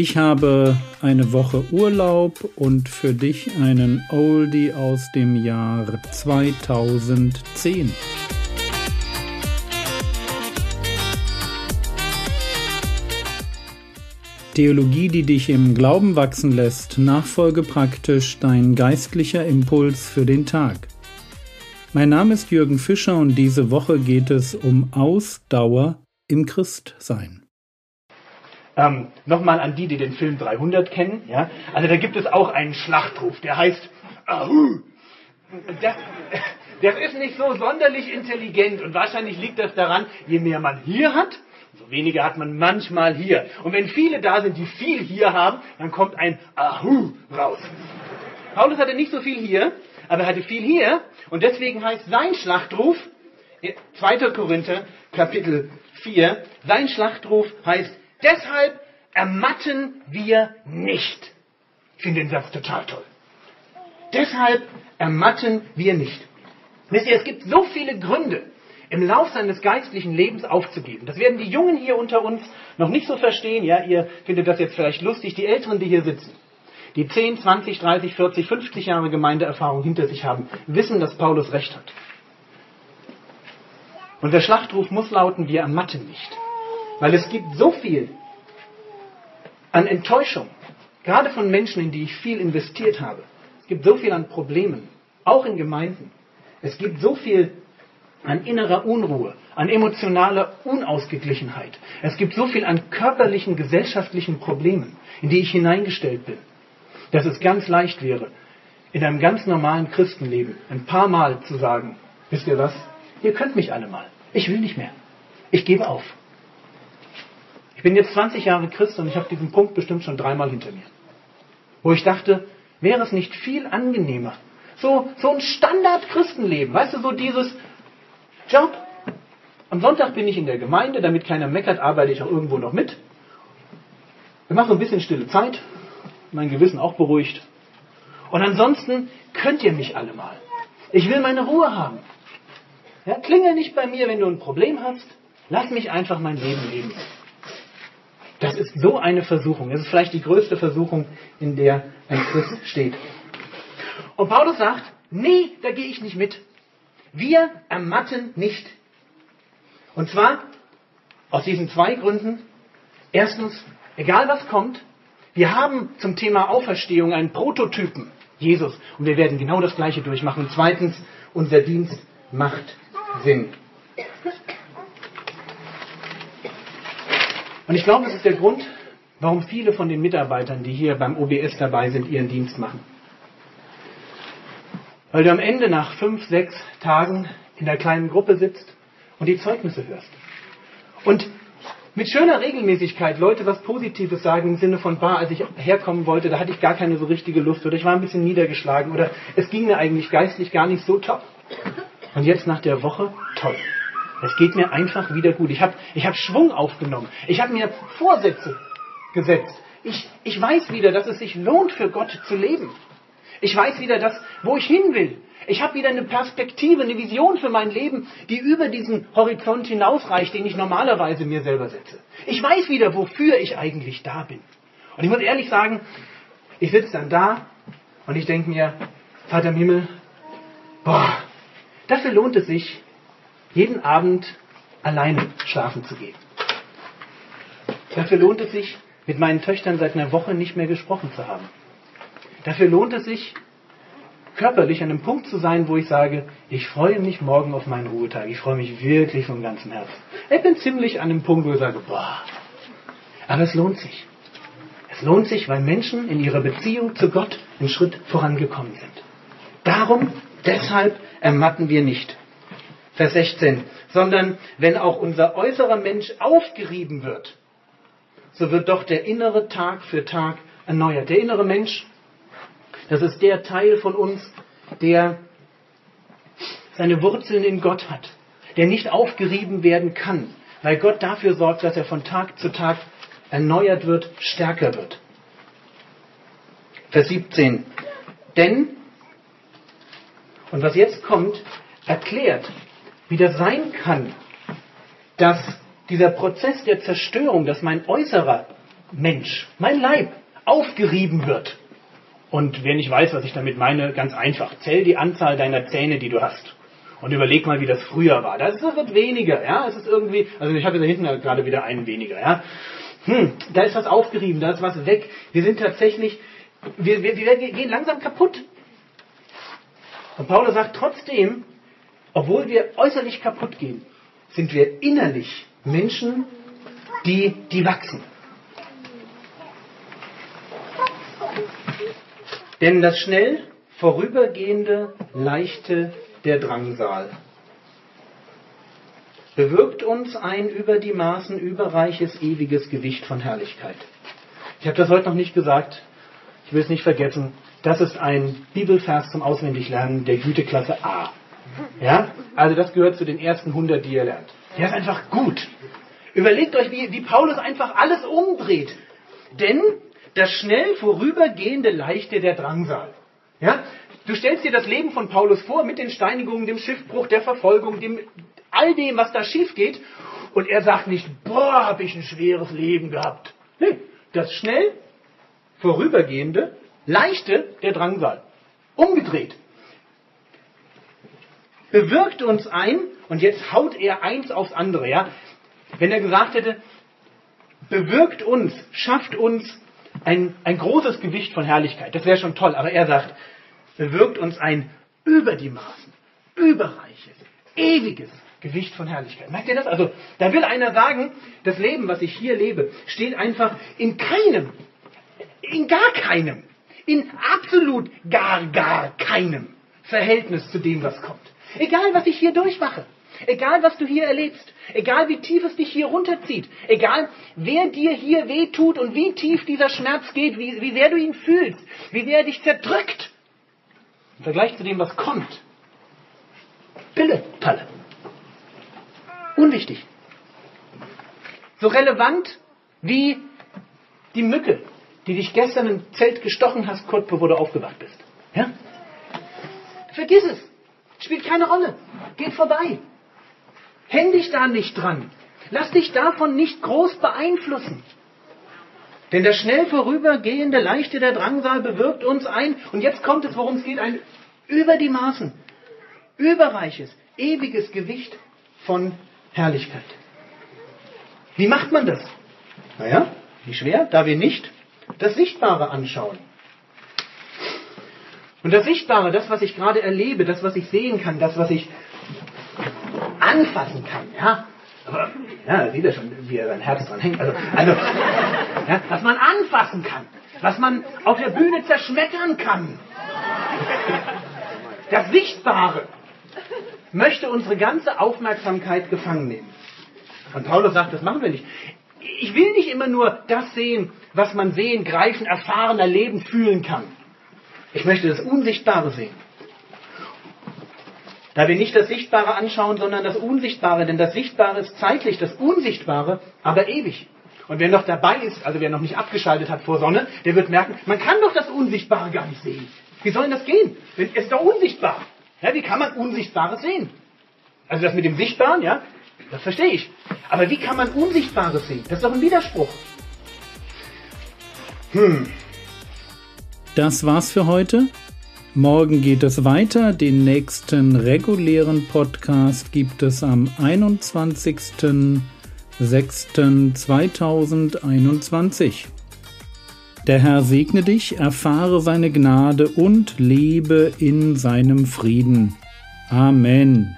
Ich habe eine Woche Urlaub und für dich einen Oldie aus dem Jahr 2010. Theologie, die dich im Glauben wachsen lässt, nachfolge praktisch dein geistlicher Impuls für den Tag. Mein Name ist Jürgen Fischer und diese Woche geht es um Ausdauer im Christsein. Ähm, Nochmal an die, die den Film 300 kennen. Ja? Also da gibt es auch einen Schlachtruf, der heißt Ahu. Das, das ist nicht so sonderlich intelligent und wahrscheinlich liegt das daran, je mehr man hier hat, so weniger hat man manchmal hier. Und wenn viele da sind, die viel hier haben, dann kommt ein Ahu raus. Paulus hatte nicht so viel hier, aber er hatte viel hier und deswegen heißt sein Schlachtruf, 2. Korinther Kapitel 4, sein Schlachtruf heißt Deshalb ermatten wir nicht. Ich finde den Satz total toll. Deshalb ermatten wir nicht. Wisst ihr, es gibt so viele Gründe, im Lauf seines geistlichen Lebens aufzugeben. Das werden die Jungen hier unter uns noch nicht so verstehen. Ja, ihr findet das jetzt vielleicht lustig. Die Älteren, die hier sitzen, die 10, 20, 30, 40, 50 Jahre Gemeindeerfahrung hinter sich haben, wissen, dass Paulus recht hat. Und der Schlachtruf muss lauten, wir ermatten nicht. Weil es gibt so viel an Enttäuschung, gerade von Menschen, in die ich viel investiert habe. Es gibt so viel an Problemen, auch in Gemeinden. Es gibt so viel an innerer Unruhe, an emotionaler Unausgeglichenheit. Es gibt so viel an körperlichen, gesellschaftlichen Problemen, in die ich hineingestellt bin, dass es ganz leicht wäre, in einem ganz normalen Christenleben ein paar Mal zu sagen, wisst ihr was, ihr könnt mich alle mal, ich will nicht mehr, ich gebe auf. Ich bin jetzt 20 Jahre Christ und ich habe diesen Punkt bestimmt schon dreimal hinter mir. Wo ich dachte, wäre es nicht viel angenehmer, so, so ein Standard-Christenleben, weißt du, so dieses Job. Am Sonntag bin ich in der Gemeinde, damit keiner meckert, arbeite ich auch irgendwo noch mit. Wir machen ein bisschen stille Zeit, mein Gewissen auch beruhigt. Und ansonsten könnt ihr mich alle mal. Ich will meine Ruhe haben. Ja, klingel nicht bei mir, wenn du ein Problem hast. Lass mich einfach mein Leben leben. Das ist so eine Versuchung. Das ist vielleicht die größte Versuchung, in der ein Christ steht. Und Paulus sagt, nee, da gehe ich nicht mit. Wir ermatten nicht. Und zwar aus diesen zwei Gründen. Erstens, egal was kommt, wir haben zum Thema Auferstehung einen Prototypen, Jesus, und wir werden genau das Gleiche durchmachen. Und zweitens, unser Dienst macht Sinn. Und ich glaube, das ist der Grund, warum viele von den Mitarbeitern, die hier beim OBS dabei sind, ihren Dienst machen. Weil du am Ende nach fünf, sechs Tagen in der kleinen Gruppe sitzt und die Zeugnisse hörst. Und mit schöner Regelmäßigkeit Leute was Positives sagen im Sinne von, bah, als ich herkommen wollte, da hatte ich gar keine so richtige Lust oder ich war ein bisschen niedergeschlagen oder es ging mir eigentlich geistlich gar nicht so top. Und jetzt nach der Woche, toll. Es geht mir einfach wieder gut. Ich habe ich hab Schwung aufgenommen. Ich habe mir Vorsätze gesetzt. Ich, ich weiß wieder, dass es sich lohnt, für Gott zu leben. Ich weiß wieder, dass, wo ich hin will. Ich habe wieder eine Perspektive, eine Vision für mein Leben, die über diesen Horizont hinausreicht, den ich normalerweise mir selber setze. Ich weiß wieder, wofür ich eigentlich da bin. Und ich muss ehrlich sagen, ich sitze dann da und ich denke mir, Vater im Himmel, boah, dafür lohnt es sich, jeden Abend alleine schlafen zu gehen. Dafür lohnt es sich, mit meinen Töchtern seit einer Woche nicht mehr gesprochen zu haben. Dafür lohnt es sich, körperlich an einem Punkt zu sein, wo ich sage, ich freue mich morgen auf meinen Ruhetag. Ich freue mich wirklich von ganzem Herzen. Ich bin ziemlich an einem Punkt, wo ich sage, boah. Aber es lohnt sich. Es lohnt sich, weil Menschen in ihrer Beziehung zu Gott einen Schritt vorangekommen sind. Darum, deshalb ermatten wir nicht. Vers 16, sondern wenn auch unser äußerer Mensch aufgerieben wird, so wird doch der innere Tag für Tag erneuert. Der innere Mensch, das ist der Teil von uns, der seine Wurzeln in Gott hat, der nicht aufgerieben werden kann, weil Gott dafür sorgt, dass er von Tag zu Tag erneuert wird, stärker wird. Vers 17. Denn, und was jetzt kommt, erklärt, wie das sein kann, dass dieser Prozess der Zerstörung, dass mein äußerer Mensch, mein Leib, aufgerieben wird. Und wer nicht weiß, was ich damit meine, ganz einfach. Zähl die Anzahl deiner Zähne, die du hast. Und überleg mal, wie das früher war. Das wird weniger, ja. Es ist irgendwie, also ich habe da hinten gerade wieder einen weniger, ja. Hm, da ist was aufgerieben, da ist was weg. Wir sind tatsächlich, wir, wir, wir gehen langsam kaputt. Und Paulus sagt trotzdem, obwohl wir äußerlich kaputt gehen, sind wir innerlich Menschen, die, die wachsen. Denn das schnell vorübergehende, leichte der Drangsal bewirkt uns ein über die Maßen überreiches, ewiges Gewicht von Herrlichkeit. Ich habe das heute noch nicht gesagt, ich will es nicht vergessen. Das ist ein Bibelvers zum Auswendiglernen der Güteklasse A. Ja? Also das gehört zu den ersten 100, die ihr lernt. Der ist einfach gut. Überlegt euch, wie, wie Paulus einfach alles umdreht. Denn das schnell vorübergehende Leichte der Drangsal. Ja? Du stellst dir das Leben von Paulus vor mit den Steinigungen, dem Schiffbruch, der Verfolgung, dem, all dem, was da schief geht. Und er sagt nicht, boah, habe ich ein schweres Leben gehabt. Nee, das schnell vorübergehende, leichte der Drangsal. Umgedreht. Bewirkt uns ein, und jetzt haut er eins aufs andere, ja. Wenn er gesagt hätte, bewirkt uns, schafft uns ein, ein großes Gewicht von Herrlichkeit. Das wäre schon toll. Aber er sagt, bewirkt uns ein über die Maßen, überreiches, ewiges Gewicht von Herrlichkeit. Merkt ihr das? Also, da will einer sagen, das Leben, was ich hier lebe, steht einfach in keinem, in gar keinem, in absolut gar, gar keinem Verhältnis zu dem, was kommt. Egal, was ich hier durchmache. Egal, was du hier erlebst, egal wie tief es dich hier runterzieht, egal wer dir hier wehtut und wie tief dieser Schmerz geht, wie, wie sehr du ihn fühlst, wie sehr er dich zerdrückt, im Vergleich zu dem, was kommt. Pille, Talle. Unwichtig. So relevant wie die Mücke, die dich gestern im Zelt gestochen hast, kurz bevor du aufgewacht bist. Ja? Vergiss es. Spielt keine Rolle. Geht vorbei. Häng dich da nicht dran. Lass dich davon nicht groß beeinflussen. Denn der schnell vorübergehende Leichte der Drangsal bewirkt uns ein, und jetzt kommt es, worum es geht, ein über die Maßen, überreiches, ewiges Gewicht von Herrlichkeit. Wie macht man das? Naja, wie schwer, da wir nicht das Sichtbare anschauen. Und das Sichtbare, das, was ich gerade erlebe, das, was ich sehen kann, das, was ich anfassen kann, ja. Aber, ja, sieht er schon, wie er sein Herz dran hängt. Also, also ja, was man anfassen kann, was man auf der Bühne zerschmettern kann. Das Sichtbare möchte unsere ganze Aufmerksamkeit gefangen nehmen. Und Paulus sagt, das machen wir nicht. Ich will nicht immer nur das sehen, was man sehen, greifen, erfahren, erleben, fühlen kann. Ich möchte das Unsichtbare sehen. Da wir nicht das Sichtbare anschauen, sondern das Unsichtbare, denn das Sichtbare ist zeitlich, das Unsichtbare aber ewig. Und wer noch dabei ist, also wer noch nicht abgeschaltet hat vor Sonne, der wird merken, man kann doch das Unsichtbare gar nicht sehen. Wie soll denn das gehen? Es ist doch unsichtbar. Ja, wie kann man Unsichtbares sehen? Also das mit dem Sichtbaren, ja, das verstehe ich. Aber wie kann man Unsichtbares sehen? Das ist doch ein Widerspruch. Hm. Das war's für heute. Morgen geht es weiter. Den nächsten regulären Podcast gibt es am 21.06.2021. Der Herr segne dich, erfahre seine Gnade und lebe in seinem Frieden. Amen.